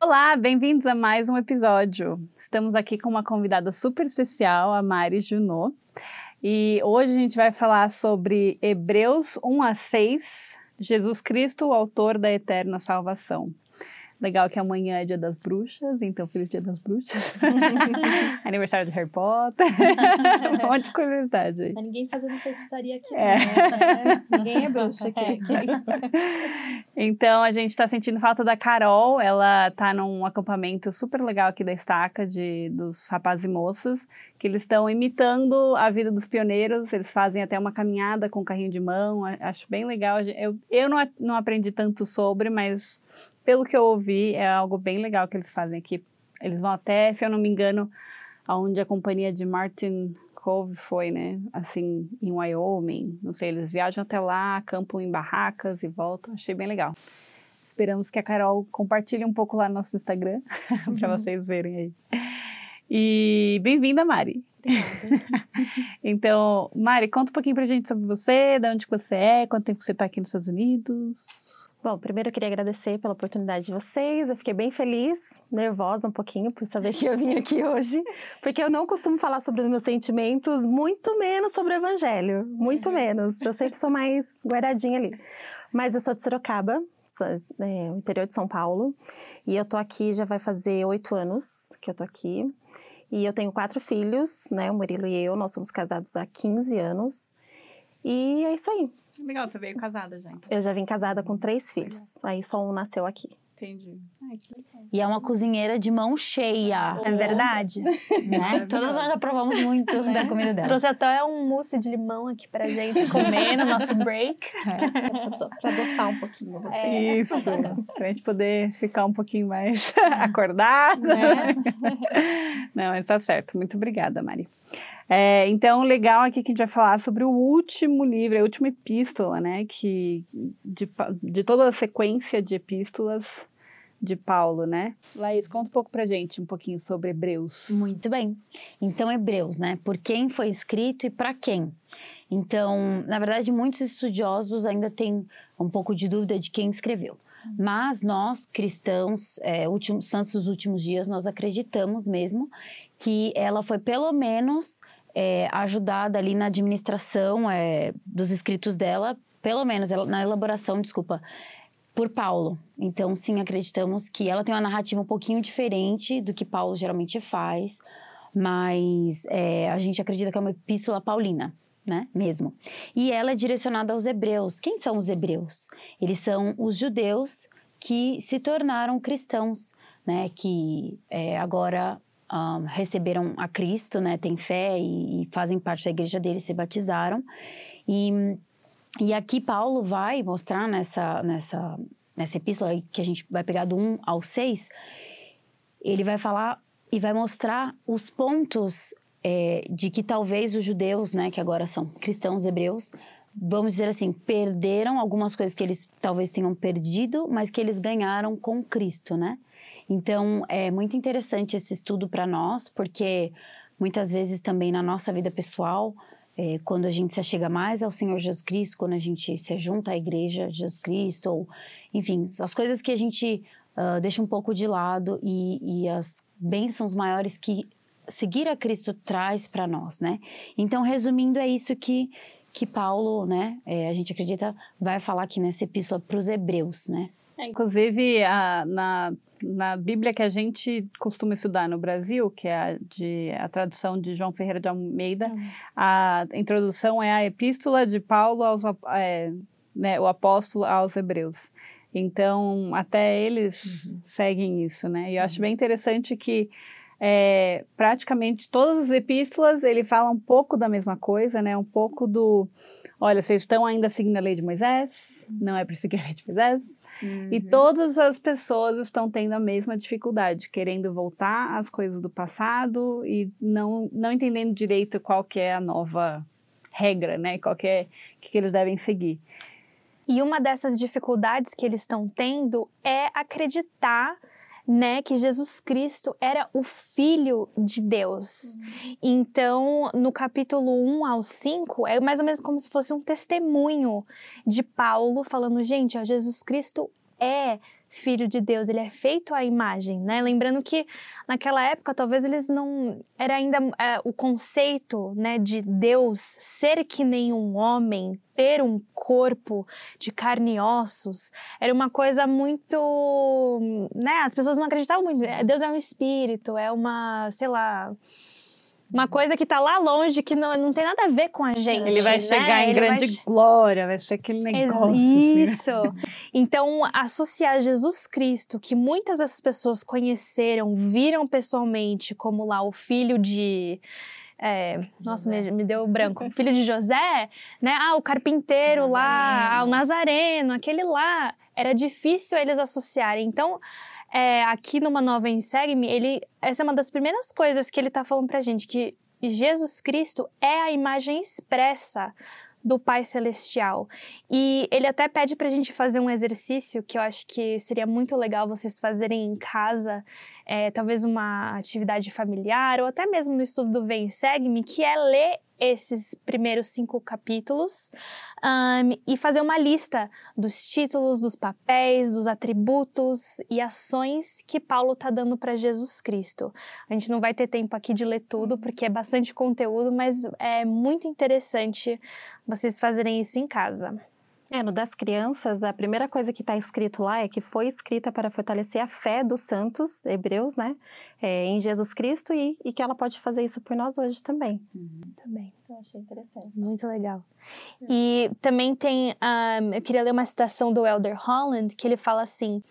Olá, bem-vindos a mais um episódio. Estamos aqui com uma convidada super especial, a Mari Junot. E hoje a gente vai falar sobre Hebreus 1 a 6, Jesus Cristo, o autor da eterna salvação. Legal que amanhã é dia das bruxas, então feliz dia das bruxas. Aniversário de Harry Potter. um monte de curiosidade aí. Mas ninguém fazendo feitiçaria aqui. É. Né? ninguém é bruxa aqui. então a gente está sentindo falta da Carol. Ela está num acampamento super legal aqui da estaca de, dos rapazes e moças, que eles estão imitando a vida dos pioneiros. Eles fazem até uma caminhada com carrinho de mão. Acho bem legal. Eu, eu não, não aprendi tanto sobre, mas pelo que eu ouvi, é algo bem legal que eles fazem aqui. Eles vão até, se eu não me engano, aonde a companhia de Martin Cove foi, né? Assim, em Wyoming. Não sei, eles viajam até lá, acampam em barracas e voltam. Achei bem legal. Esperamos que a Carol compartilhe um pouco lá no nosso Instagram, para uhum. vocês verem aí. E bem-vinda, Mari. então, Mari, conta um pouquinho pra gente sobre você, de onde você é, quanto tempo você está aqui nos Estados Unidos. Bom, primeiro eu queria agradecer pela oportunidade de vocês. Eu fiquei bem feliz, nervosa um pouquinho por saber que eu vim aqui hoje, porque eu não costumo falar sobre os meus sentimentos, muito menos sobre o evangelho, muito menos. Eu sempre sou mais guardadinha ali. Mas eu sou de Sorocaba, é, interior de São Paulo, e eu tô aqui já vai fazer oito anos que eu tô aqui. E eu tenho quatro filhos, né? O Murilo e eu, nós somos casados há 15 anos. E é isso aí. Legal, você veio casada já. Então. Eu já vim casada com três filhos. Aí só um nasceu aqui. Entendi. Ai, e é uma cozinheira de mão cheia. É verdade. Né? É Todas nós já provamos muito é. da comida dela. Trouxe até um mousse de limão aqui pra gente comer no nosso break. É. pra adoçar um pouquinho. Você. É. Isso. pra gente poder ficar um pouquinho mais acordada. É. Não, mas tá certo. Muito obrigada, Mari. É, então, legal aqui que a gente vai falar sobre o último livro, a última epístola, né? Que, de, de toda a sequência de epístolas de Paulo, né? Laís, conta um pouco pra gente, um pouquinho sobre Hebreus. Muito bem. Então, Hebreus, né? Por quem foi escrito e para quem? Então, na verdade, muitos estudiosos ainda têm um pouco de dúvida de quem escreveu. Mas nós, cristãos, é, últimos, santos dos últimos dias, nós acreditamos mesmo que ela foi pelo menos é, ajudada ali na administração é, dos escritos dela, pelo menos na elaboração, desculpa, por Paulo. Então, sim, acreditamos que ela tem uma narrativa um pouquinho diferente do que Paulo geralmente faz, mas é, a gente acredita que é uma epístola paulina. Né, mesmo. E ela é direcionada aos hebreus. Quem são os hebreus? Eles são os judeus que se tornaram cristãos, né, que é, agora um, receberam a Cristo, né, têm fé e, e, fazem parte da igreja dele, se batizaram. E, e aqui Paulo vai mostrar nessa, nessa, nessa epístola, que a gente vai pegar do 1 ao 6, ele vai falar e vai mostrar os pontos é, de que talvez os judeus, né, que agora são cristãos hebreus, vamos dizer assim, perderam algumas coisas que eles talvez tenham perdido, mas que eles ganharam com Cristo, né? Então, é muito interessante esse estudo para nós, porque muitas vezes também na nossa vida pessoal, é, quando a gente se achega mais ao Senhor Jesus Cristo, quando a gente se junta à igreja Jesus Cristo, ou, enfim, as coisas que a gente uh, deixa um pouco de lado e, e as bênçãos maiores que seguir a Cristo traz para nós, né? Então, resumindo, é isso que que Paulo, né, é, a gente acredita, vai falar aqui nessa epístola para os hebreus, né? É, inclusive, a, na, na Bíblia que a gente costuma estudar no Brasil, que é a, de, a tradução de João Ferreira de Almeida, uhum. a introdução é a Epístola de Paulo aos é, né, o apóstolo aos Hebreus. Então, até eles uhum. seguem isso, né? E eu acho uhum. bem interessante que é, praticamente todas as epístolas ele fala um pouco da mesma coisa, né? Um pouco do, olha, vocês estão ainda seguindo a lei de Moisés, não é para seguir a lei de Moisés. Uhum. E todas as pessoas estão tendo a mesma dificuldade, querendo voltar às coisas do passado e não, não entendendo direito qual que é a nova regra, né? Qual que é que eles devem seguir. E uma dessas dificuldades que eles estão tendo é acreditar né, que Jesus Cristo era o Filho de Deus. Uhum. Então, no capítulo 1 ao 5, é mais ou menos como se fosse um testemunho de Paulo falando: gente, ó, Jesus Cristo é filho de Deus, ele é feito à imagem, né? Lembrando que naquela época talvez eles não era ainda é, o conceito, né, de Deus ser que nem um homem, ter um corpo de carne e ossos, era uma coisa muito, né? As pessoas não acreditavam muito. Deus é um espírito, é uma, sei lá, uma coisa que está lá longe, que não, não tem nada a ver com a gente. Ele vai né? chegar em Ele grande vai... glória, vai ser aquele negócio. Assim. Isso. Assim. Então, associar Jesus Cristo, que muitas das pessoas conheceram, viram pessoalmente, como lá o filho de. É, nossa, me, me, deu branco. O filho de José, né? Ah, o carpinteiro lá, ah, o Nazareno, aquele lá. Era difícil eles associarem. Então, é, aqui numa nova em Segue-me, ele, essa é uma das primeiras coisas que ele está falando para gente, que Jesus Cristo é a imagem expressa do Pai Celestial. E ele até pede para a gente fazer um exercício que eu acho que seria muito legal vocês fazerem em casa, é, talvez uma atividade familiar ou até mesmo no estudo do Vem Segue-me, que é ler esses primeiros cinco capítulos um, e fazer uma lista dos títulos, dos papéis, dos atributos e ações que Paulo está dando para Jesus Cristo. A gente não vai ter tempo aqui de ler tudo, porque é bastante conteúdo, mas é muito interessante vocês fazerem isso em casa. É, no das crianças, a primeira coisa que está escrito lá é que foi escrita para fortalecer a fé dos santos hebreus, né? É, em Jesus Cristo e, e, que ela pode fazer isso por nós hoje também. Uhum. Também. Eu achei interessante. Muito legal. É. E também tem, um, eu queria ler uma citação do Elder Holland, que ele fala assim: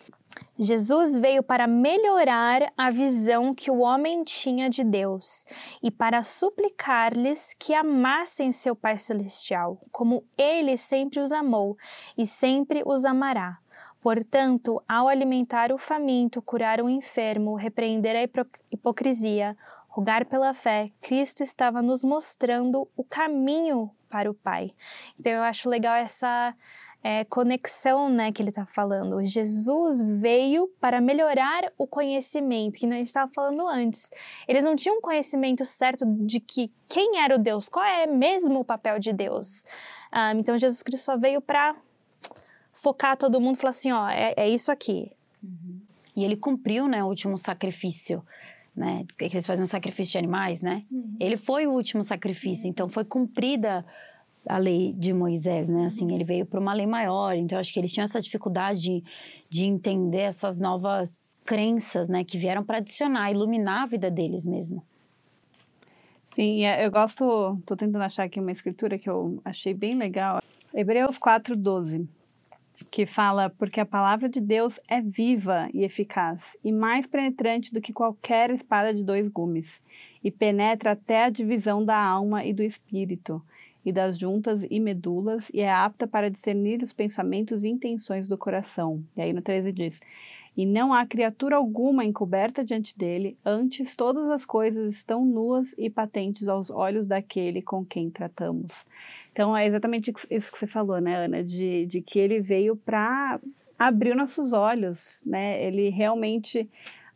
Jesus veio para melhorar a visão que o homem tinha de Deus e para suplicar-lhes que amassem seu Pai Celestial, como ele sempre os amou e sempre os amará. Portanto, ao alimentar o faminto, curar o enfermo, repreender a hipocrisia, rogar pela fé, Cristo estava nos mostrando o caminho para o Pai. Então, eu acho legal essa é, conexão né, que ele está falando. Jesus veio para melhorar o conhecimento, que a gente estava falando antes. Eles não tinham conhecimento certo de que quem era o Deus, qual é mesmo o papel de Deus. Ah, então Jesus Cristo só veio para focar todo mundo e falar assim: ó, é, é isso aqui. Uhum. E ele cumpriu né, o último sacrifício. Né, que eles faziam sacrifício de animais, né? Uhum. Ele foi o último sacrifício, então foi cumprida a lei de Moisés, né? Assim, ele veio para uma lei maior, então acho que eles tinham essa dificuldade de, de entender essas novas crenças, né? Que vieram para adicionar, iluminar a vida deles mesmo. Sim, é, eu gosto, tô tentando achar aqui uma escritura que eu achei bem legal. Hebreus 4:12, que fala: "Porque a palavra de Deus é viva e eficaz, e mais penetrante do que qualquer espada de dois gumes, e penetra até a divisão da alma e do espírito, e das juntas e medulas, e é apta para discernir os pensamentos e intenções do coração. E aí no 13 diz: E não há criatura alguma encoberta diante dele, antes todas as coisas estão nuas e patentes aos olhos daquele com quem tratamos. Então é exatamente isso que você falou, né, Ana? De, de que ele veio para abrir nossos olhos, né? Ele realmente.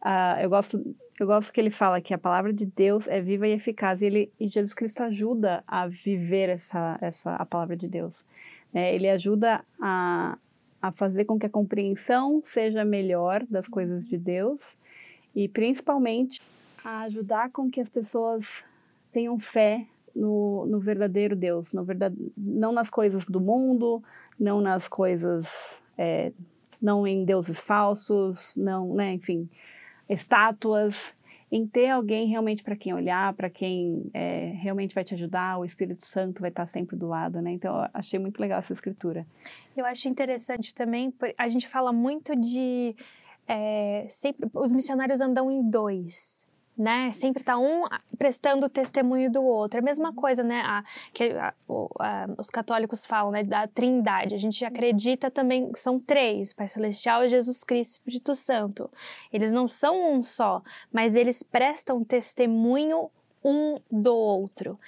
Uh, eu gosto eu gosto que ele fala que a palavra de Deus é viva e eficaz e, ele, e Jesus Cristo ajuda a viver essa, essa a palavra de Deus. É, ele ajuda a, a fazer com que a compreensão seja melhor das coisas de Deus e principalmente a ajudar com que as pessoas tenham fé no, no verdadeiro Deus, no verdade, não nas coisas do mundo, não nas coisas, é, não em deuses falsos, não, né, enfim, estátuas, em ter alguém realmente para quem olhar, para quem é, realmente vai te ajudar, o Espírito Santo vai estar sempre do lado, né? Então, achei muito legal essa escritura. Eu acho interessante também, a gente fala muito de. É, sempre, os missionários andam em dois, né? Sempre tá um prestando testemunho do outro. É a mesma coisa, né? A, que a, o, a, os católicos falam, né? Da trindade. A gente acredita também que são três: Pai Celestial, Jesus Cristo e Espírito Santo. Eles não são um só, mas eles prestam testemunho um do outro.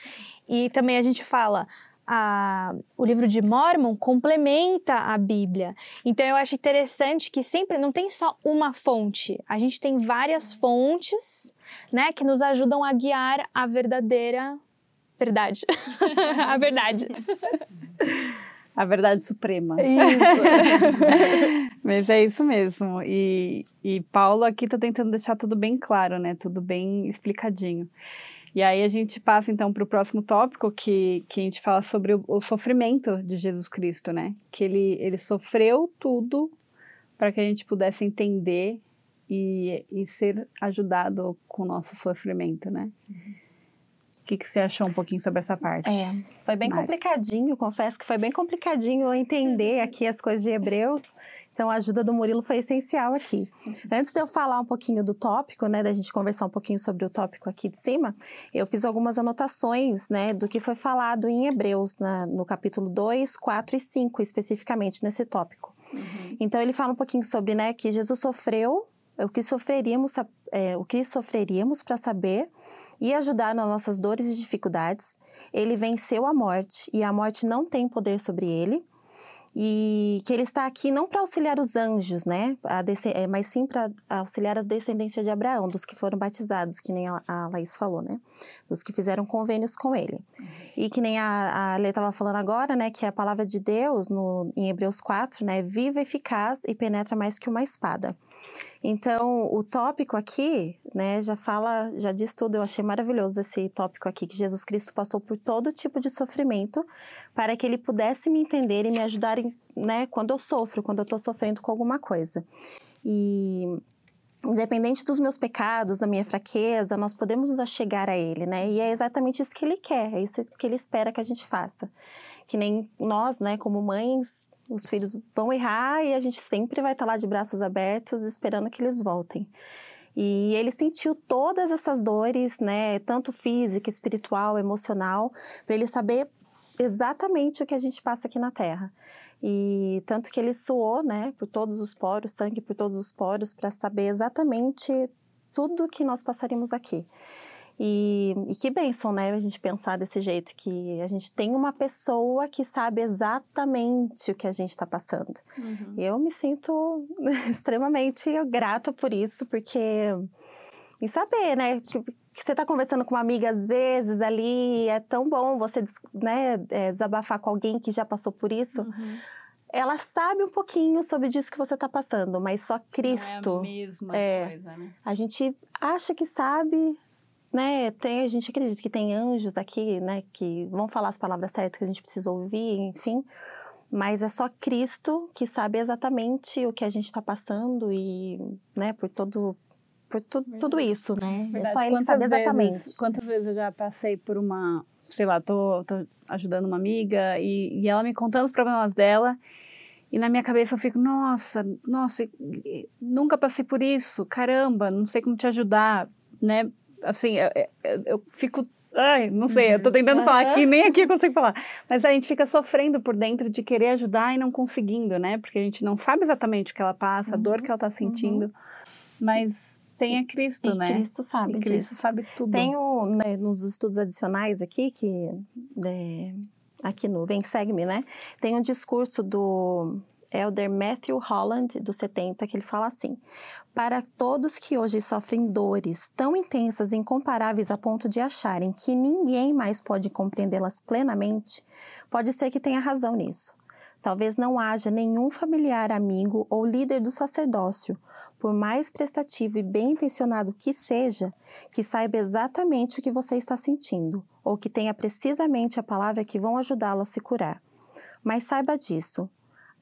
E também a gente fala, a, o livro de Mormon complementa a Bíblia. Então eu acho interessante que sempre não tem só uma fonte, a gente tem várias fontes, né, que nos ajudam a guiar a verdadeira verdade. a verdade. A verdade suprema. Isso. Mas é isso mesmo. E, e Paulo aqui está tentando deixar tudo bem claro, né? Tudo bem explicadinho. E aí a gente passa então para o próximo tópico, que, que a gente fala sobre o, o, sofrimento de Jesus Cristo, né? Que ele, ele sofreu tudo para que a gente pudesse entender e, e ser ajudado com o nosso sofrimento, né? Uhum. O que, que você achou um pouquinho sobre essa parte? É, foi bem Mari. complicadinho, confesso que foi bem complicadinho eu entender aqui as coisas de Hebreus. Então, a ajuda do Murilo foi essencial aqui. Antes de eu falar um pouquinho do tópico, né, da gente conversar um pouquinho sobre o tópico aqui de cima, eu fiz algumas anotações, né, do que foi falado em Hebreus, na, no capítulo 2, 4 e 5, especificamente nesse tópico. Uhum. Então, ele fala um pouquinho sobre, né, que Jesus sofreu o que sofreríamos, é, o que sofreríamos para saber e ajudar nas nossas dores e dificuldades. Ele venceu a morte e a morte não tem poder sobre ele e que ele está aqui não para auxiliar os anjos, né, é, mas sim para auxiliar a descendência de Abraão, dos que foram batizados, que nem a, Laís falou, né, dos que fizeram convênios com ele. E que nem a, a Lê estava falando agora, né, que a palavra de Deus, no, em Hebreus 4, né, viva, eficaz e penetra mais que uma espada. Então, o tópico aqui, né, já fala, já diz tudo. Eu achei maravilhoso esse tópico aqui, que Jesus Cristo passou por todo tipo de sofrimento para que ele pudesse me entender e me ajudar, em, né, quando eu sofro, quando eu estou sofrendo com alguma coisa. E independente dos meus pecados, da minha fraqueza, nós podemos nos achegar a Ele, né? E é exatamente isso que Ele quer, é isso que Ele espera que a gente faça. Que nem nós, né, como mães, os filhos vão errar e a gente sempre vai estar lá de braços abertos esperando que eles voltem. E ele sentiu todas essas dores, né, tanto física, espiritual, emocional, para ele saber exatamente o que a gente passa aqui na Terra. E tanto que ele suou, né, por todos os poros, sangue por todos os poros, para saber exatamente tudo que nós passaríamos aqui. E, e que bênção, né, a gente pensar desse jeito, que a gente tem uma pessoa que sabe exatamente o que a gente está passando. Uhum. Eu me sinto extremamente grata por isso, porque. E saber, né, que, que você está conversando com uma amiga às vezes ali, é tão bom você né, é, desabafar com alguém que já passou por isso. Uhum ela sabe um pouquinho sobre isso que você está passando, mas só Cristo. Não é a mesma é, coisa, né? A gente acha que sabe, né, tem, a gente acredita que tem anjos aqui, né, que vão falar as palavras certas que a gente precisa ouvir, enfim. Mas é só Cristo que sabe exatamente o que a gente está passando e, né, por todo, por tu, tudo isso, né? Verdade. É só Ele saber exatamente. Quantas vezes eu já passei por uma, sei lá, tô, tô ajudando uma amiga e, e ela me contando os problemas dela e na minha cabeça eu fico, nossa, nossa, nunca passei por isso, caramba, não sei como te ajudar, né? Assim, eu, eu, eu fico Ai, não sei, eu tô uhum. tentando uhum. falar aqui, nem aqui eu consigo falar. Mas a gente fica sofrendo por dentro de querer ajudar e não conseguindo, né? Porque a gente não sabe exatamente o que ela passa, uhum. a dor que ela tá sentindo. Uhum. Mas tem a Cristo, e né? Cristo sabe e Cristo sabe tudo. Tem o, né, nos estudos adicionais aqui, que é, aqui no Vem Segue-me, né? Tem um discurso do Elder Matthew Holland, do 70, que ele fala assim: Para todos que hoje sofrem dores tão intensas e incomparáveis a ponto de acharem que ninguém mais pode compreendê-las plenamente, pode ser que tenha razão nisso. Talvez não haja nenhum familiar, amigo ou líder do sacerdócio, por mais prestativo e bem intencionado que seja, que saiba exatamente o que você está sentindo, ou que tenha precisamente a palavra que vão ajudá-lo a se curar. Mas saiba disso,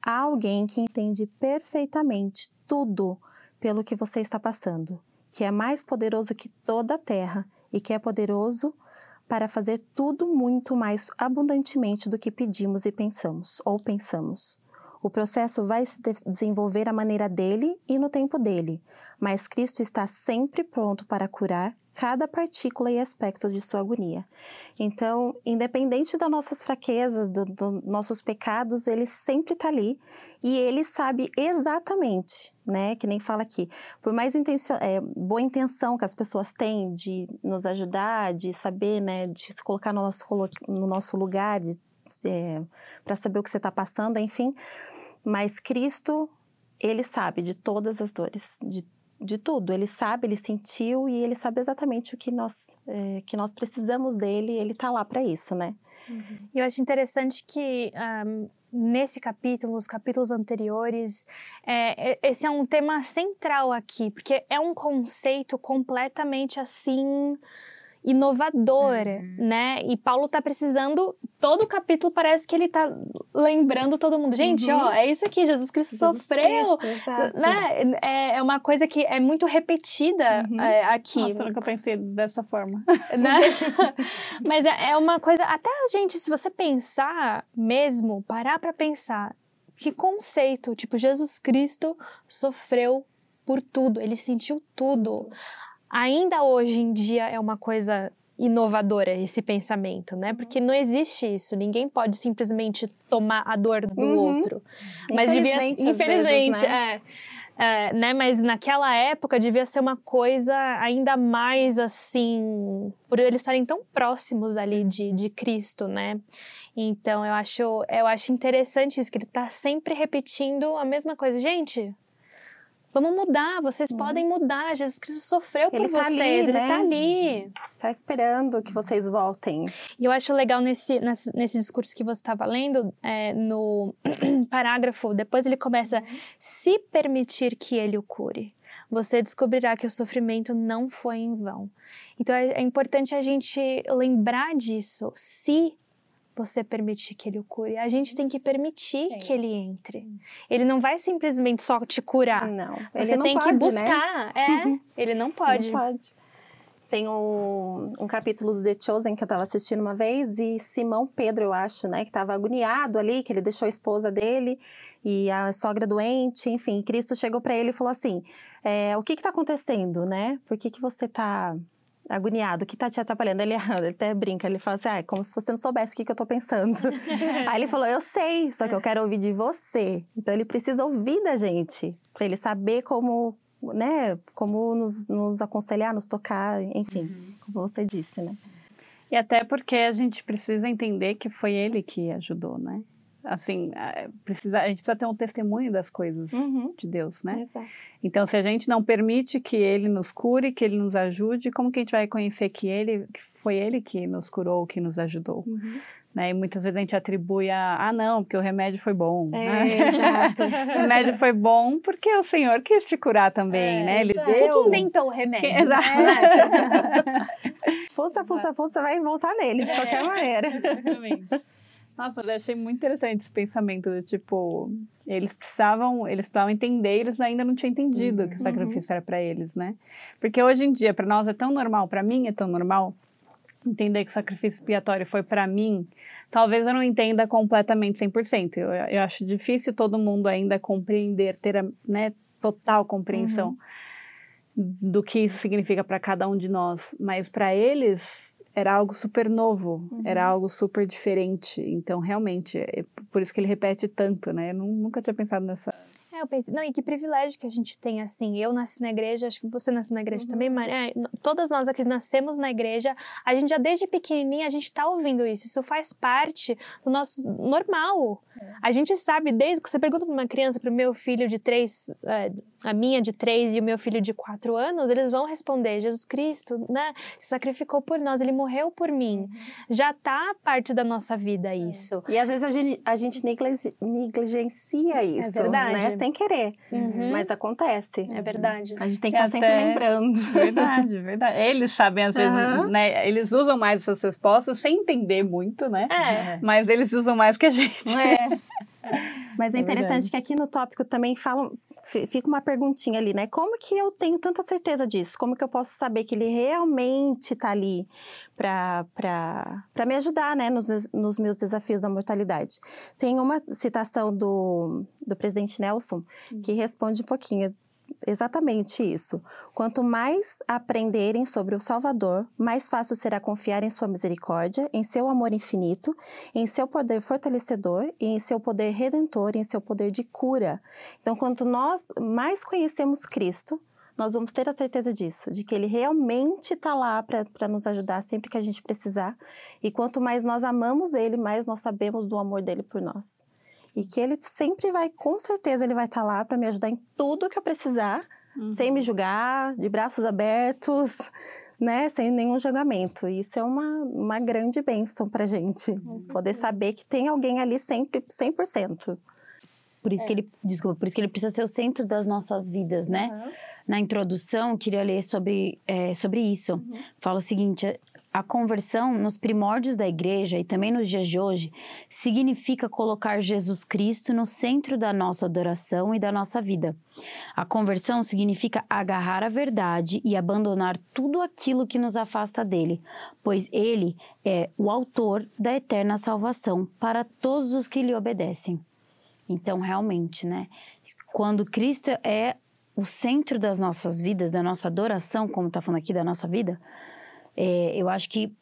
há alguém que entende perfeitamente tudo pelo que você está passando, que é mais poderoso que toda a terra e que é poderoso para fazer tudo muito mais abundantemente do que pedimos e pensamos ou pensamos. O processo vai se desenvolver à maneira dele e no tempo dele, mas Cristo está sempre pronto para curar cada partícula e aspecto de sua agonia. Então, independente das nossas fraquezas, dos do nossos pecados, ele sempre está ali e ele sabe exatamente, né? Que nem fala aqui, por mais intenção, é, boa intenção que as pessoas têm de nos ajudar, de saber, né, de se colocar no nosso, no nosso lugar, é, para saber o que você está passando, enfim. Mas Cristo, ele sabe de todas as dores, de de tudo. Ele sabe, ele sentiu e ele sabe exatamente o que nós, é, que nós precisamos dele. ele está lá para isso, né? Uhum. Eu acho interessante que um, nesse capítulo, nos capítulos anteriores, é, esse é um tema central aqui, porque é um conceito completamente assim inovadora, uhum. né? E Paulo tá precisando, todo o capítulo parece que ele tá lembrando todo mundo. Gente, uhum. ó, é isso aqui, Jesus Cristo Jesus sofreu, Cristo, né? É, é, uma coisa que é muito repetida uhum. é, aqui. Nossa, eu nunca pensei dessa forma. Né? Mas é, é uma coisa, até a gente, se você pensar mesmo, parar para pensar, que conceito, tipo, Jesus Cristo sofreu por tudo, ele sentiu tudo ainda hoje em dia é uma coisa inovadora esse pensamento, né? Porque não existe isso. Ninguém pode simplesmente tomar a dor do uhum. outro. Mas devia, infelizmente, vezes, né? é. É, né? Mas naquela época devia ser uma coisa ainda mais assim, por eles estarem tão próximos ali de, de Cristo, né? Então eu acho, eu acho interessante isso, que ele está sempre repetindo a mesma coisa. Gente, Vamos mudar, vocês uhum. podem mudar. Jesus Cristo sofreu por ele vocês, tá ali, ele né? tá ali. Tá esperando que vocês voltem. E eu acho legal nesse, nesse, nesse discurso que você estava lendo, é, no parágrafo, depois ele começa: uhum. se permitir que ele o cure você descobrirá que o sofrimento não foi em vão. Então é, é importante a gente lembrar disso. Se você permitir que ele o cure. A gente tem que permitir Sim. que ele entre. Ele não vai simplesmente só te curar. Não. Você não tem pode, que buscar. Né? É, ele não pode. Não pode. Tem um, um capítulo do The Chosen que eu estava assistindo uma vez e Simão Pedro, eu acho, né, que estava agoniado ali, que ele deixou a esposa dele e a sogra doente, enfim, Cristo chegou para ele e falou assim: é, o que está acontecendo, né? Por que, que você está agoniado, o que tá te atrapalhando? Ele, ele até brinca, ele fala assim, ah, é como se você não soubesse o que, que eu tô pensando. Aí ele falou, eu sei, só que eu quero ouvir de você. Então ele precisa ouvir da gente, para ele saber como, né, como nos, nos aconselhar, nos tocar, enfim, uhum. como você disse, né? E até porque a gente precisa entender que foi ele que ajudou, né? Assim, precisa, a gente precisa ter um testemunho das coisas uhum. de Deus, né? Exato. Então, se a gente não permite que Ele nos cure, que Ele nos ajude, como que a gente vai conhecer que Ele, que foi Ele que nos curou, que nos ajudou? Uhum. Né? E muitas vezes a gente atribui a, ah, não, porque o remédio foi bom. É, né? exato. o remédio foi bom porque o Senhor quis te curar também, é, né? Ele exato. deu... Quem inventou o remédio? Que, exato. fuça, fuça, fuça, vai voltar nele, de é, qualquer maneira. Exatamente. Nossa, eu achei muito interessante esse pensamento do tipo, eles precisavam, eles precisavam entender, eles ainda não tinham entendido uhum. que o sacrifício uhum. era para eles, né? Porque hoje em dia, para nós é tão normal, para mim é tão normal entender que o sacrifício expiatório foi para mim. Talvez eu não entenda completamente 100%. Eu, eu acho difícil todo mundo ainda compreender, ter a né, total compreensão uhum. do que isso significa para cada um de nós, mas para eles era algo super novo, uhum. era algo super diferente. Então, realmente, é por isso que ele repete tanto, né? Eu nunca tinha pensado nessa, eu pensei, não, e que privilégio que a gente tem, assim. Eu nasci na igreja, acho que você nasceu na igreja uhum. também, mas é, todas nós aqui nascemos na igreja, a gente já desde pequenininha, a gente tá ouvindo isso. Isso faz parte do nosso normal. É. A gente sabe, desde que você pergunta para uma criança, para o meu filho de três, é, a minha de três e o meu filho de quatro anos, eles vão responder: Jesus Cristo, né, se sacrificou por nós, ele morreu por mim. Uhum. Já tá parte da nossa vida é. isso. E às vezes a gente, a gente negligencia é isso, é verdade. né? Sem querer, uhum. mas acontece. É verdade. A gente tem que estar sempre lembrando. Verdade, verdade. Eles sabem às vezes, uhum. né? Eles usam mais essas respostas sem entender muito, né? É. Mas eles usam mais que a gente. É. Mas é, é interessante que aqui no tópico também fala, fica uma perguntinha ali, né? Como que eu tenho tanta certeza disso? Como que eu posso saber que ele realmente está ali para me ajudar, né, nos, nos meus desafios da mortalidade? Tem uma citação do, do presidente Nelson que responde um pouquinho exatamente isso. Quanto mais aprenderem sobre o Salvador, mais fácil será confiar em sua misericórdia, em seu amor infinito, em seu poder fortalecedor e em seu poder redentor, em seu poder de cura. Então, quanto nós mais conhecemos Cristo, nós vamos ter a certeza disso, de que Ele realmente está lá para nos ajudar sempre que a gente precisar. E quanto mais nós amamos Ele, mais nós sabemos do amor dele por nós. E que Ele sempre vai, com certeza, Ele vai estar tá lá para me ajudar em tudo que eu precisar, uhum. sem me julgar, de braços abertos, né, sem nenhum julgamento. Isso é uma, uma grande bênção para gente, uhum. poder saber que tem alguém ali sempre 100%. Por isso é. que ele, desculpa, por isso que ele precisa ser o centro das nossas vidas, né? Uhum. Na introdução, queria ler sobre, é, sobre isso. Uhum. Fala o seguinte: a conversão nos primórdios da igreja e também nos dias de hoje significa colocar Jesus Cristo no centro da nossa adoração e da nossa vida. A conversão significa agarrar a verdade e abandonar tudo aquilo que nos afasta dele, pois ele é o autor da eterna salvação para todos os que lhe obedecem. Então, realmente, né? Quando Cristo é o centro das nossas vidas, da nossa adoração, como está falando aqui da nossa vida, é, eu acho que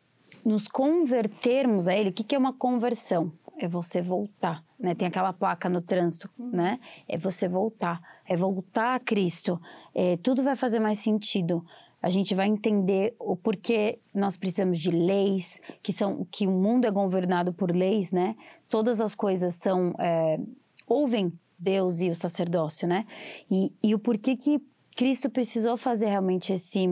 nos convertermos a Ele, o que, que é uma conversão? É você voltar, né? Tem aquela placa no trânsito, né? É você voltar, é voltar a Cristo. É, tudo vai fazer mais sentido. A gente vai entender o porquê nós precisamos de leis, que são que o mundo é governado por leis, né? Todas as coisas são é, ouvem Deus e o sacerdócio, né? E, e o porquê que Cristo precisou fazer realmente esse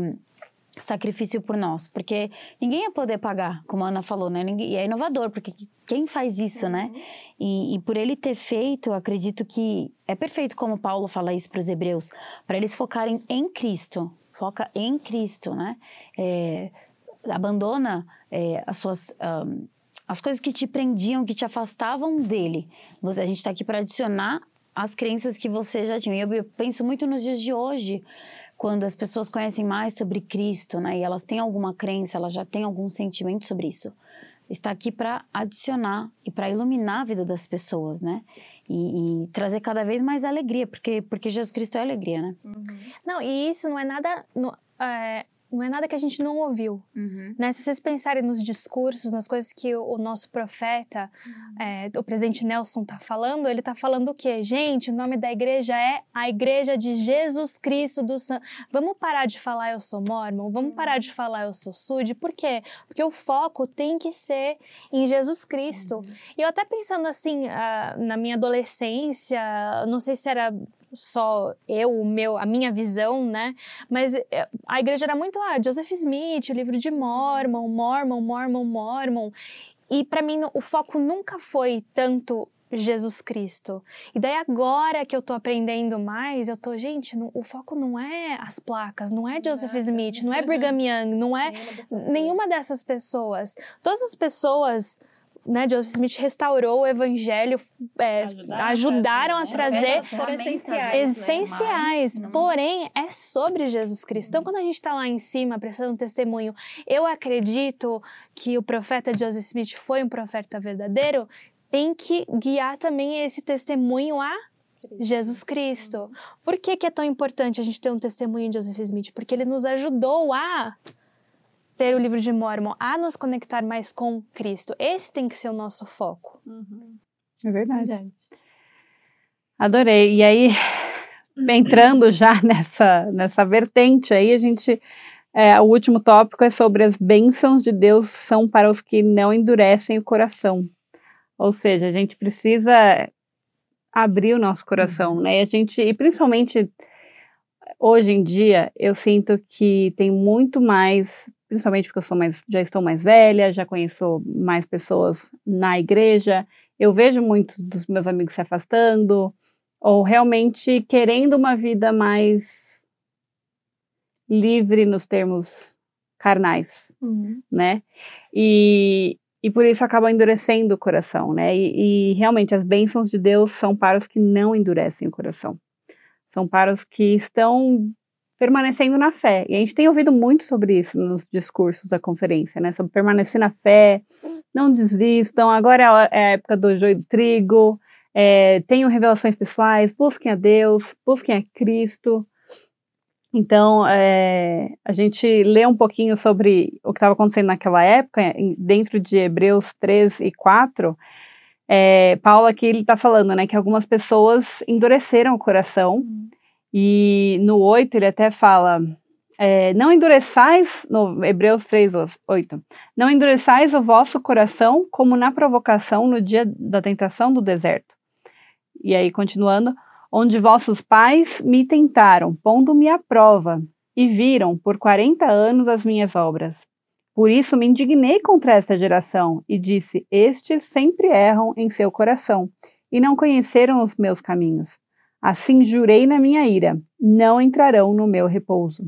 sacrifício por nós, porque ninguém ia poder pagar, como a Ana falou, né? E é inovador, porque quem faz isso, né? Uhum. E, e, por ele ter feito, acredito que é perfeito como Paulo fala isso para os hebreus, para eles focarem em Cristo, foca em Cristo, né? É, abandona é, as suas um, as coisas que te prendiam, que te afastavam dele. Você, a gente está aqui para adicionar as crenças que você já tinha. E eu, eu penso muito nos dias de hoje, quando as pessoas conhecem mais sobre Cristo, né? E elas têm alguma crença, elas já têm algum sentimento sobre isso. Está aqui para adicionar e para iluminar a vida das pessoas, né? E, e, trazer cada vez mais alegria, porque, porque Jesus Cristo é alegria, né? Uhum. Não, e isso não é nada. É, não é nada que a gente não ouviu. Uhum. Né? Se vocês pensarem nos discursos, nas coisas que o, o nosso profeta, uhum. é, o presidente Nelson, está falando, ele está falando o quê? Gente, o nome da igreja é a Igreja de Jesus Cristo do Santo. Vamos parar de falar eu sou mormon? Vamos parar uhum. de falar eu sou sud? Por quê? Porque o foco tem que ser em Jesus Cristo. Uhum. E eu até pensando assim, uh, na minha adolescência, não sei se era só eu, o meu, a minha visão, né? Mas eh, a igreja era muito, ah, Joseph Smith, o livro de Mormon, Mormon, Mormon, Mormon. E para mim o foco nunca foi tanto Jesus Cristo. E daí agora que eu tô aprendendo mais, eu tô, gente, não, o foco não é as placas, não é Joseph Smith, não é Brigham Young, não é nenhuma dessas pessoas. Todas as pessoas né, Joseph Smith restaurou o evangelho, é, ajudaram, ajudaram, a trazer, né? essenciais, essenciais né? porém é sobre Jesus Cristo. Então, quando a gente está lá em cima prestando um testemunho, eu acredito que o profeta Joseph Smith foi um profeta verdadeiro, tem que guiar também esse testemunho a Jesus Cristo. Por que, que é tão importante a gente ter um testemunho de Joseph Smith? Porque ele nos ajudou a ter o livro de Mormon, a nos conectar mais com Cristo. Esse tem que ser o nosso foco. Uhum. É verdade. Adorei. E aí, entrando já nessa, nessa vertente aí, a gente. É, o último tópico é sobre as bênçãos de Deus são para os que não endurecem o coração. Ou seja, a gente precisa abrir o nosso coração, uhum. né? E a gente, e principalmente hoje em dia, eu sinto que tem muito mais principalmente porque eu sou mais, já estou mais velha, já conheço mais pessoas na igreja. Eu vejo muitos dos meus amigos se afastando ou realmente querendo uma vida mais livre nos termos carnais, uhum. né? E, e por isso acaba endurecendo o coração, né? E, e realmente as bênçãos de Deus são para os que não endurecem o coração. São para os que estão permanecendo na fé. E a gente tem ouvido muito sobre isso nos discursos da conferência, né? Sobre permanecer na fé, não desistam, agora é a época do joio do trigo, é, tenham revelações pessoais, busquem a Deus, busquem a Cristo. Então, é, a gente lê um pouquinho sobre o que estava acontecendo naquela época, dentro de Hebreus 3 e 4. É, Paulo aqui ele está falando né, que algumas pessoas endureceram o coração. Uhum. E no 8 ele até fala: é, Não endureçais, no Hebreus 3, 8, não endureçais o vosso coração como na provocação no dia da tentação do deserto. E aí, continuando, onde vossos pais me tentaram, pondo-me à prova, e viram por quarenta anos as minhas obras. Por isso me indignei contra esta geração e disse: Estes sempre erram em seu coração, e não conheceram os meus caminhos. Assim jurei na minha ira: não entrarão no meu repouso.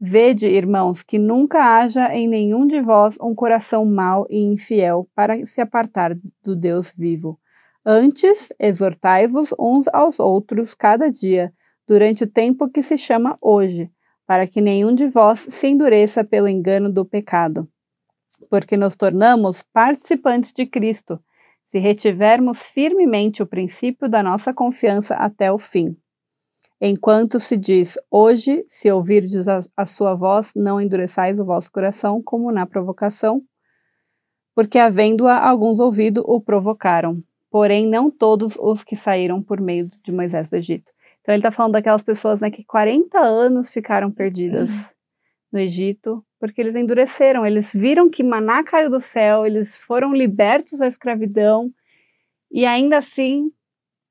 Vede, irmãos, que nunca haja em nenhum de vós um coração mau e infiel para se apartar do Deus vivo Antes, exortai-vos uns aos outros cada dia, durante o tempo que se chama hoje, para que nenhum de vós se endureça pelo engano do pecado. Porque nos tornamos participantes de Cristo, se retivermos firmemente o princípio da nossa confiança até o fim. Enquanto se diz, hoje, se ouvirdes a, a sua voz, não endureçais o vosso coração, como na provocação, porque havendo-a alguns ouvido, o provocaram porém não todos os que saíram por meio de Moisés do Egito. Então ele está falando daquelas pessoas né, que 40 anos ficaram perdidas uhum. no Egito, porque eles endureceram, eles viram que maná caiu do céu, eles foram libertos da escravidão, e ainda assim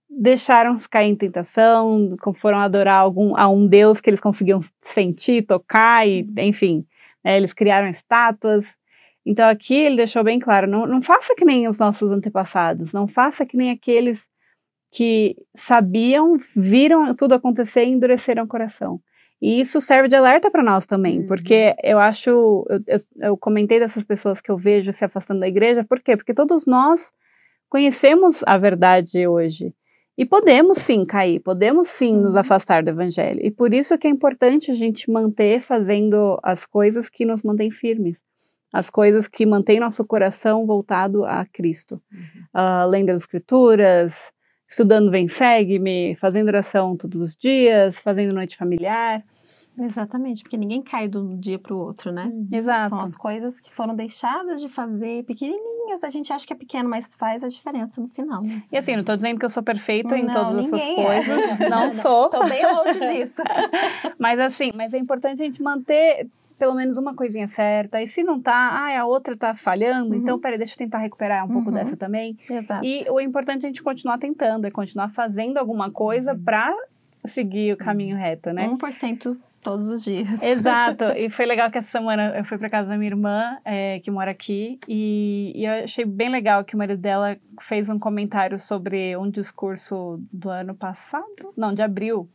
deixaram cair em tentação, foram adorar algum, a um Deus que eles conseguiam sentir, tocar, e, enfim, né, eles criaram estátuas, então aqui ele deixou bem claro: não, não faça que nem os nossos antepassados, não faça que nem aqueles que sabiam, viram tudo acontecer e endureceram o coração. E isso serve de alerta para nós também, uhum. porque eu acho, eu, eu, eu, comentei dessas pessoas que eu vejo se afastando da igreja, por quê? Porque todos nós conhecemos a verdade hoje. E podemos sim cair, podemos sim nos uhum. afastar do evangelho. E por isso que é importante a gente manter fazendo as coisas que nos mantêm firmes as coisas que mantêm nosso coração voltado a Cristo. Uhum. Uh, lendo as escrituras, estudando Vem Segue-me, fazendo oração todos os dias, fazendo noite familiar. Exatamente, porque ninguém cai de um dia para o outro, né? Uhum. Exato. São as coisas que foram deixadas de fazer, pequenininhas. A gente acha que é pequeno, mas faz a diferença no final. Né? E assim, não estou dizendo que eu sou perfeita não, em todas essas é. coisas. É. Não sou. Estou bem longe disso. mas assim, mas é importante a gente manter pelo menos uma coisinha certa. E se não tá, ah, a outra tá falhando, então, uhum. então peraí, deixa eu tentar recuperar um uhum. pouco dessa também. Exato. E o importante é a gente continuar tentando, é continuar fazendo alguma coisa uhum. para seguir o caminho reto, né? 1% todos os dias. Exato. E foi legal que essa semana eu fui para casa da minha irmã, é, que mora aqui, e, e, eu achei bem legal que o marido dela fez um comentário sobre um discurso do ano passado, não, de abril,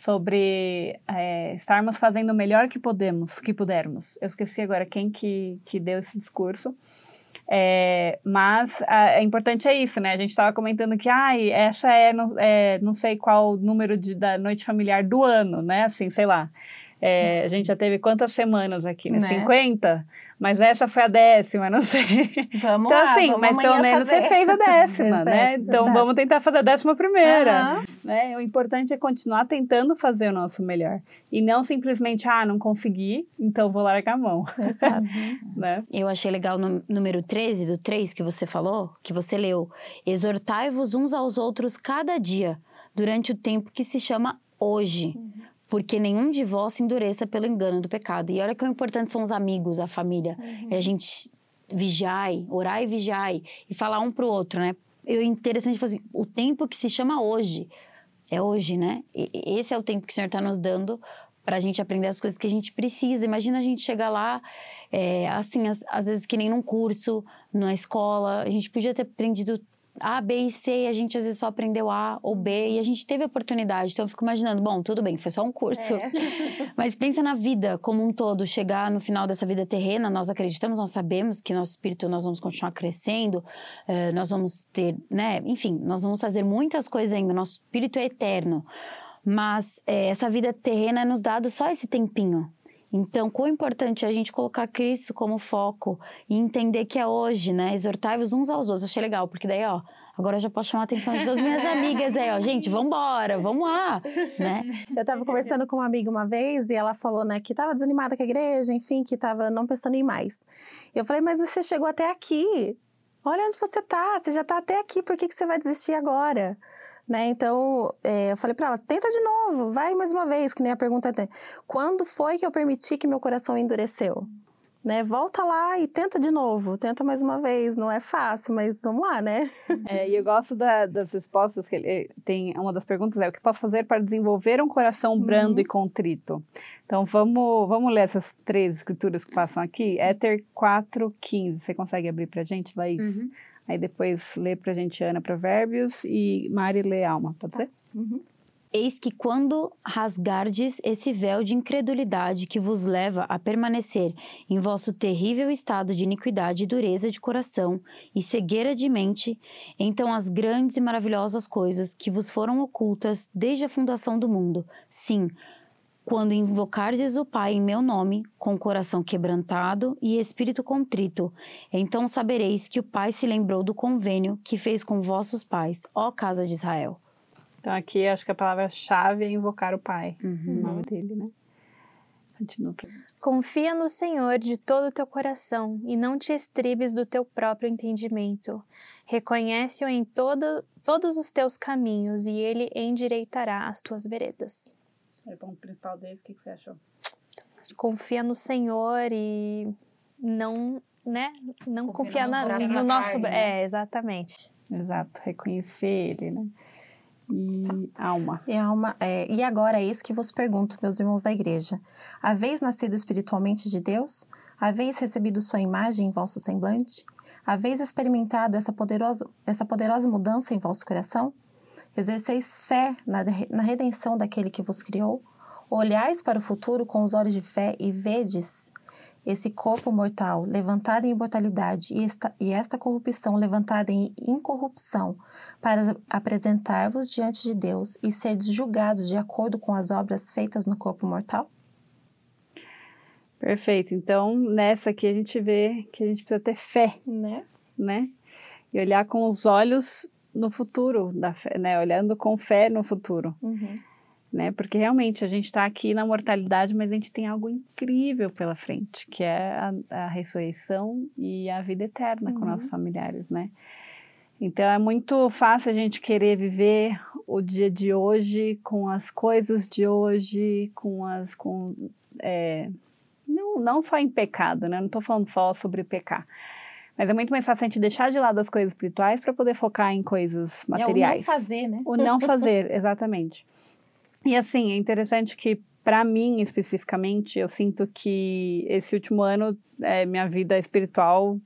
sobre é, estarmos fazendo o melhor que podemos, que pudermos. Eu esqueci agora quem que, que deu esse discurso. É, mas a, é importante é isso, né? A gente estava comentando que ai, essa é não, é não sei qual número de, da noite familiar do ano, né? Assim, sei lá. É, a gente já teve quantas semanas aqui, né? né? 50? Mas essa foi a décima, não sei. Vamos então, lá, assim, vamos mas pelo menos fazer. você fez a décima, né? Então exato. vamos tentar fazer a décima primeira. Uhum. Né? O importante é continuar tentando fazer o nosso melhor. E não simplesmente, ah, não consegui, então vou largar a mão. Exato. né? Eu achei legal no número 13 do 3 que você falou, que você leu. Exortai-vos uns aos outros cada dia, durante o tempo que se chama hoje. Uhum porque nenhum de vós se endureça pelo engano do pecado. E olha que o importante são os amigos, a família. Uhum. É a gente vigiai, orar e vigiai, e falar um pro outro, né? É interessante assim, o tempo que se chama hoje. É hoje, né? E, esse é o tempo que o Senhor está nos dando para a gente aprender as coisas que a gente precisa. Imagina a gente chegar lá, é, assim, às, às, vezes que nem num curso, na escola, a gente podia ter aprendido a, B e C, e a gente às vezes só aprendeu A ou B, e a gente teve a oportunidade. Então eu fico imaginando, bom, tudo bem, foi só um curso. É. Mas pensa na vida como um todo, chegar no final dessa vida terrena, nós acreditamos, nós sabemos que nosso espírito nós vamos continuar crescendo, uh, nós vamos ter, né, enfim, nós vamos fazer muitas coisas ainda, nosso espírito é eterno. Mas é, essa vida terrena é nos dado só esse tempinho. Então, quão importante é a gente colocar Cristo como foco e entender que é hoje, né? Exortai-vos uns aos outros. Achei legal, porque daí, ó, agora eu já posso chamar a atenção de todas minhas amigas aí, ó. Gente, vambora, vamos lá, né? Eu tava conversando com uma amiga uma vez e ela falou, né, que tava desanimada com a igreja, enfim, que tava não pensando em mais. Eu falei, mas você chegou até aqui. Olha onde você tá, você já tá até aqui, por que, que você vai desistir agora? Né? Então, é, eu falei para ela, tenta de novo, vai mais uma vez, que nem a pergunta tem. Quando foi que eu permiti que meu coração endureceu? Né? Volta lá e tenta de novo, tenta mais uma vez. Não é fácil, mas vamos lá, né? É, e eu gosto da, das respostas que ele tem. Uma das perguntas é o que posso fazer para desenvolver um coração brando Uhum. e contrito. Então vamos, vamos ler essas três escrituras que passam aqui. Éter 4:15. Você consegue abrir para gente, Laís? Uhum. Aí depois lê pra gente Ana Provérbios e Mari lê Alma, pode ser? Eis que quando rasgardes esse véu de incredulidade que vos leva a permanecer em vosso terrível estado de iniquidade e dureza de coração e cegueira de mente, então as grandes e maravilhosas coisas que vos foram ocultas desde a fundação do mundo, sim, quando invocardes o Pai em meu nome, com coração quebrantado e espírito contrito, então sabereis que o Pai se lembrou do convênio que fez com vossos pais, ó casa de Israel. Então aqui acho que a palavra-chave é invocar o Pai, Uhum. o nome dele, né? Continua. Confia no Senhor de todo o teu coração e não te estribes do teu próprio entendimento. Reconhece-o em todo, todos os teus caminhos e ele endireitará as tuas veredas. É o ponto principal desse, o que, que você achou? Confia no Senhor e não, né? Não Confia confiar no na, no da nosso. carne, né? É, exatamente. Exato, reconhecer ele, né? E alma. E, alma, é, e agora é isso que vos pergunto, meus irmãos da igreja. Haveis nascido espiritualmente de Deus? Haveis recebido sua imagem em vosso semblante? Haveis experimentado essa poderosa, essa poderosa mudança em vosso coração? Exerceis fé na, redenção daquele que vos criou? Olhais para o futuro com os olhos de fé e vedes esse corpo mortal levantado em imortalidade e esta, e esta corrupção levantada em incorrupção, para apresentar-vos diante de Deus e seres julgados de acordo com as obras feitas no corpo mortal? Perfeito. Então, nessa aqui a gente vê que a gente precisa ter fé, Né? né? E olhar com os olhos no futuro da fé, né? Olhando com fé no futuro, Uhum. né? Porque realmente a gente está aqui na mortalidade, mas a gente tem algo incrível pela frente, que é a, a ressurreição e a vida eterna com Uhum. nossos familiares, né? Então é muito fácil a gente querer viver o dia de hoje com as coisas de hoje, com as com é, não, não só em pecado, né? Não estou falando só sobre pecar. Mas é muito mais fácil a gente deixar de lado as coisas espirituais para poder focar em coisas materiais. É o não fazer, né? O não fazer, exatamente. E assim, é interessante que, para mim especificamente, eu sinto que esse último ano, é, minha vida espiritual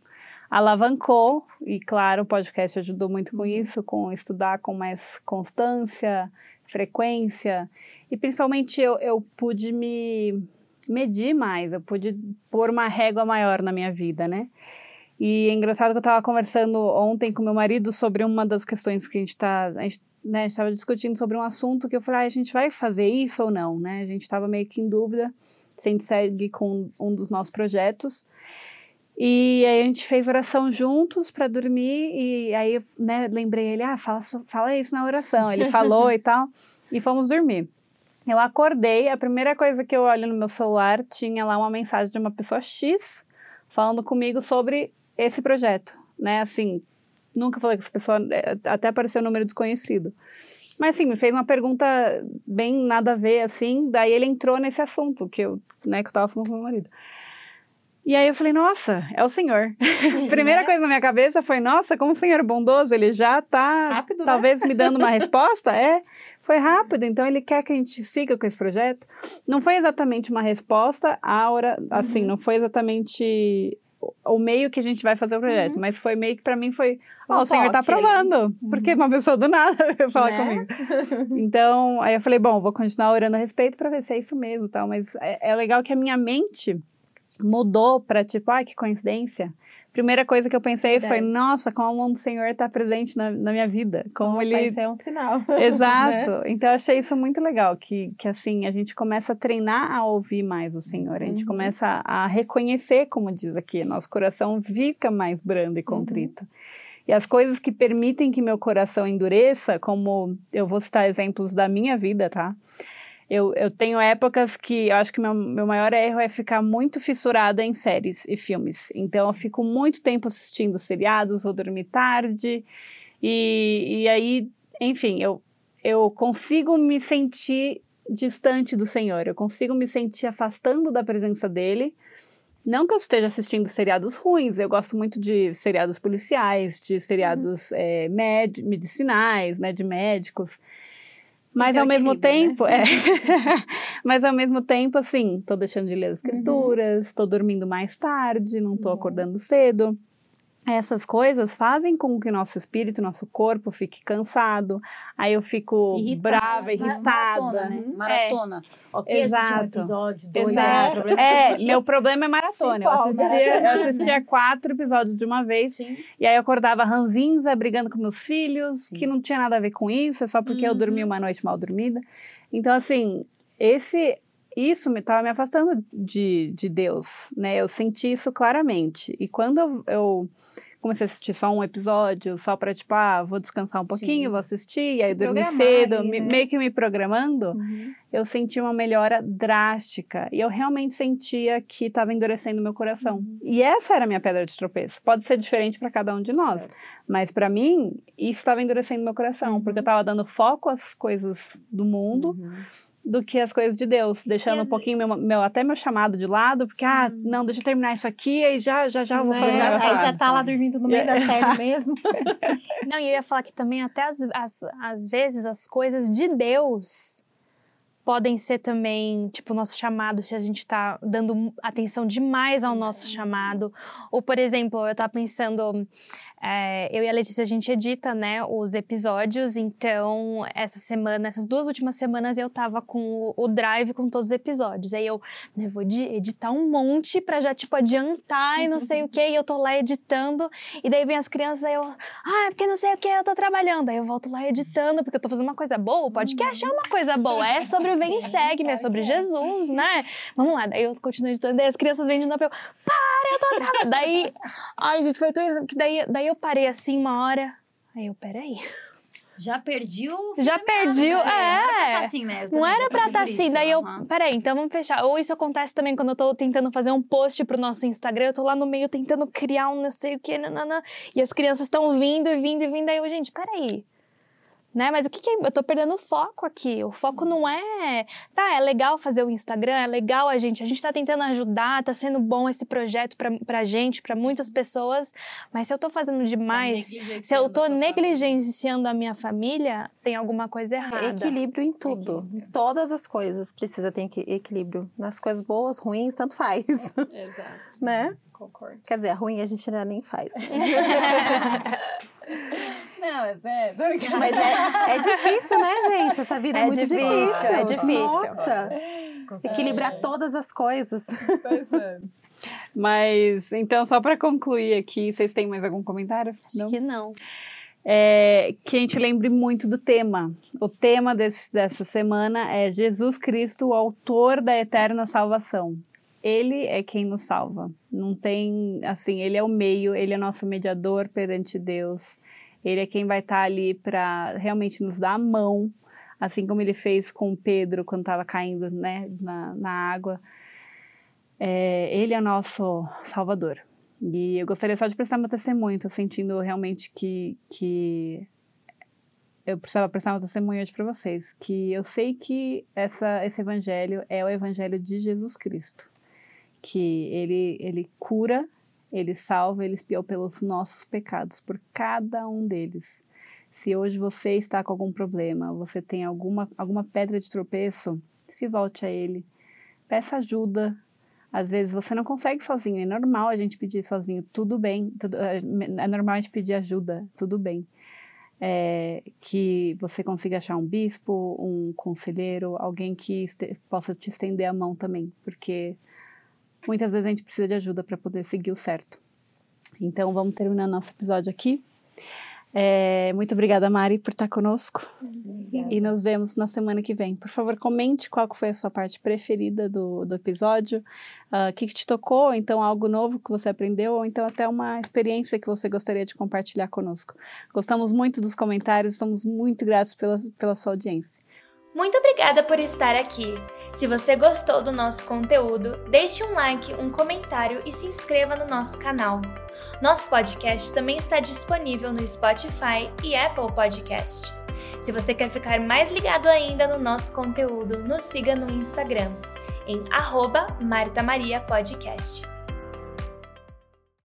alavancou, e claro, o podcast ajudou muito com isso, com estudar com mais constância, frequência, e principalmente eu, eu pude me medir mais, eu pude pôr uma régua maior na minha vida, né? E é engraçado que eu estava conversando ontem com meu marido sobre uma das questões que a gente está. A gente né, estava discutindo sobre um assunto que eu falei, ah, a gente vai fazer isso ou não, né? A gente estava meio que em dúvida se a gente segue com um dos nossos projetos. E aí a gente fez oração juntos para dormir e aí, né, lembrei ele, ah, fala, fala isso na oração. Ele falou e tal, e fomos dormir. Eu acordei, a primeira coisa que eu olho no meu celular tinha lá uma mensagem de uma pessoa X falando comigo sobre esse projeto, né? Assim, nunca falei com essa pessoa, é, até apareceu um número desconhecido. Mas assim, me fez uma pergunta bem nada a ver, assim, daí ele entrou nesse assunto que eu, né, que eu tava falando com meu marido. E aí eu falei, nossa, é o Senhor. Primeira coisa na minha cabeça foi, nossa, como o Senhor é bondoso, ele já tá Rápido, né? talvez me dando uma resposta. É, foi rápido, então ele quer que a gente siga com esse projeto. Não foi exatamente uma resposta à hora, assim, Uhum. não foi exatamente o- o meio que a gente vai fazer o projeto, mas foi meio que pra mim foi, ó, Um o Senhor tá toque ali. aprovando, porque uma pessoa do nada veio falar Né? comigo. Então, aí eu falei, bom, vou continuar orando a respeito pra ver se é isso mesmo, tal, mas é, é legal que a minha mente mudou para tipo, ai, que coincidência. Primeira coisa que eu pensei foi, nossa, como o Senhor está presente na, na minha vida. Como ele Isso é um sinal. Exato. Então eu achei isso muito legal, que, que assim, a gente começa a treinar a ouvir mais o Senhor. A gente Uhum. começa a reconhecer, como diz aqui, nosso coração fica mais brando e Uhum. contrito. E as coisas que permitem que meu coração endureça, como eu vou citar exemplos da minha vida, tá? Eu, eu tenho épocas que eu acho que meu, meu maior erro é ficar muito fissurada em séries e filmes. Então eu fico muito tempo assistindo seriados, vou dormir tarde. E, e aí, enfim, eu, eu consigo me sentir distante do Senhor, eu consigo me sentir afastando da presença dele. Não que eu esteja assistindo seriados ruins, eu gosto muito de seriados policiais, de seriados eh, med- medicinais, né, de médicos. Mas ao mesmo equilíbrio, tempo, é. Mas ao mesmo tempo, assim, tô deixando de ler as escrituras, tô dormindo mais tarde, não tô Uhum. acordando cedo. Essas coisas fazem com que nosso espírito, nosso corpo fique cansado. Aí eu fico Irritada. brava, irritada. Maratona, né? Uhum. Maratona. Ok, assistir um Exato. episódio, dois, Exato. é, problema É, meu problema é maratona. Eu empolga. assistia, eu assistia quatro episódios de uma vez. Sim. E aí eu acordava ranzinza, brigando com meus filhos, Sim. que não tinha nada a ver com isso, é só porque eu Uhum. dormi uma noite mal dormida. Então, assim, esse isso me estava me afastando de, de Deus, né? Eu senti isso claramente. E quando eu, eu comecei a assistir só um episódio, só para tipo, ah, vou descansar um pouquinho, Sim. vou assistir, e aí Se eu dormi programar cedo, ali, me- né? meio que me programando, eu senti uma melhora drástica. E eu realmente sentia que estava endurecendo meu coração. Uhum. E essa era a minha pedra de tropeço. Pode ser diferente para cada um de nós. Certo. Mas para mim, isso estava endurecendo meu coração, porque eu Uhum. estava dando foco às coisas do mundo Uhum. Do que às coisas de Deus, deixando E um as- pouquinho meu, meu- até meu chamado de lado, porque ah, não, deixa eu terminar isso aqui e já já já vou Né? fazer o já Aí lá. já tá lá dormindo no meio da série mesmo. Não, e eu ia falar que também até às, às, às vezes as coisas de Deus podem ser também, tipo, o nosso chamado, se a gente tá dando atenção demais ao nosso chamado. Ou, por exemplo, eu tava pensando, é, eu e a Letícia, a gente edita, né, os episódios, então, essa semana, essas duas últimas semanas, eu tava com o, o drive com todos os episódios. Aí eu, né, vou editar um monte pra já, tipo, adiantar e não sei o que, e eu tô lá editando, e daí vem as crianças, aí eu, ah, é porque não sei o que, eu tô trabalhando. Aí eu volto lá editando, porque eu tô fazendo uma coisa boa. O podcast é uma coisa boa. É sobre o Vem e Segue, é sobre Jesus, né? Vamos lá. Daí eu continuo editando, daí as crianças vêm de novo, eu, para, eu tô trabalhando. Daí, ai, gente, foi tudo isso. Daí, daí eu parei assim uma hora. Aí eu, peraí. Já perdi o. Já da perdi o- meada, né? Não era pra é. tá assim, né? Eu Não era pra estar por assim, isso, daí eu, aham. peraí, então vamos fechar. Ou isso acontece também quando eu tô tentando fazer um post pro nosso Instagram, eu tô lá no meio tentando criar um não sei o que, nanana, e as crianças estão vindo e vindo e vindo, aí eu, gente, peraí. Né? Mas o que, que é? Eu tô perdendo o foco aqui. O foco não é. Tá, é legal fazer o Instagram, é legal a gente. A gente tá tentando ajudar, tá sendo bom esse projeto pra, pra gente, pra muitas pessoas. Mas se eu tô fazendo demais, se eu tô negligenciando a minha família, tem alguma coisa errada. Equilíbrio em tudo. Em todas as coisas precisa ter equi- equilíbrio. Nas coisas boas, ruins, tanto faz. Exato. né? Concordo. Quer dizer, a ruim a gente ainda nem faz. Não, é sério. Mas é, é difícil, né, gente? Essa vida é, É muito difícil, difícil. é difícil. Nossa, equilibrar todas as coisas. Mas então só para concluir aqui, vocês têm mais algum comentário? Acho que não. é, que a gente lembre muito do tema. O tema desse, dessa semana é Jesus Cristo, o autor da eterna salvação. Ele é quem nos salva. Não tem, assim, ele é o meio, ele é nosso mediador perante Deus. Ele é quem vai estar ali para realmente nos dar a mão, assim como ele fez com Pedro quando estava caindo né, na, na água. É, ele é nosso salvador. E eu gostaria só de prestar meu testemunho. Tô sentindo realmente que, que eu precisava prestar meu testemunho hoje para vocês. Que eu sei que essa, esse evangelho é o evangelho de Jesus Cristo. Que ele, ele cura, ele salva, ele espiou pelos nossos pecados, por cada um deles. Se hoje você está com algum problema, você tem alguma, alguma pedra de tropeço, se volte a ele. Peça ajuda, às vezes você não consegue sozinho, é normal a gente pedir sozinho, tudo bem, tudo, é é normal a gente pedir ajuda, tudo bem. É, que você consiga achar um bispo, um conselheiro, alguém que este- possa te estender a mão também, porque muitas vezes a gente precisa de ajuda para poder seguir o certo. Então, vamos terminar nosso episódio aqui. É, muito obrigada, Mari, por estar conosco. Obrigada. E nos vemos na semana que vem. Por favor, comente qual foi a sua parte preferida do, do episódio, ah, o uh, que, que, te tocou, então algo novo que você aprendeu, ou então até uma experiência que você gostaria de compartilhar conosco. Gostamos muito dos comentários, estamos muito gratos pela, pela sua audiência. Muito obrigada por estar aqui. Se você gostou do nosso conteúdo, deixe um like, um comentário e se inscreva no nosso canal. Nosso podcast também está disponível no Spotify e Apple Podcast. Se você quer ficar mais ligado ainda no nosso conteúdo, nos siga no Instagram em arroba Marta Maria Podcast.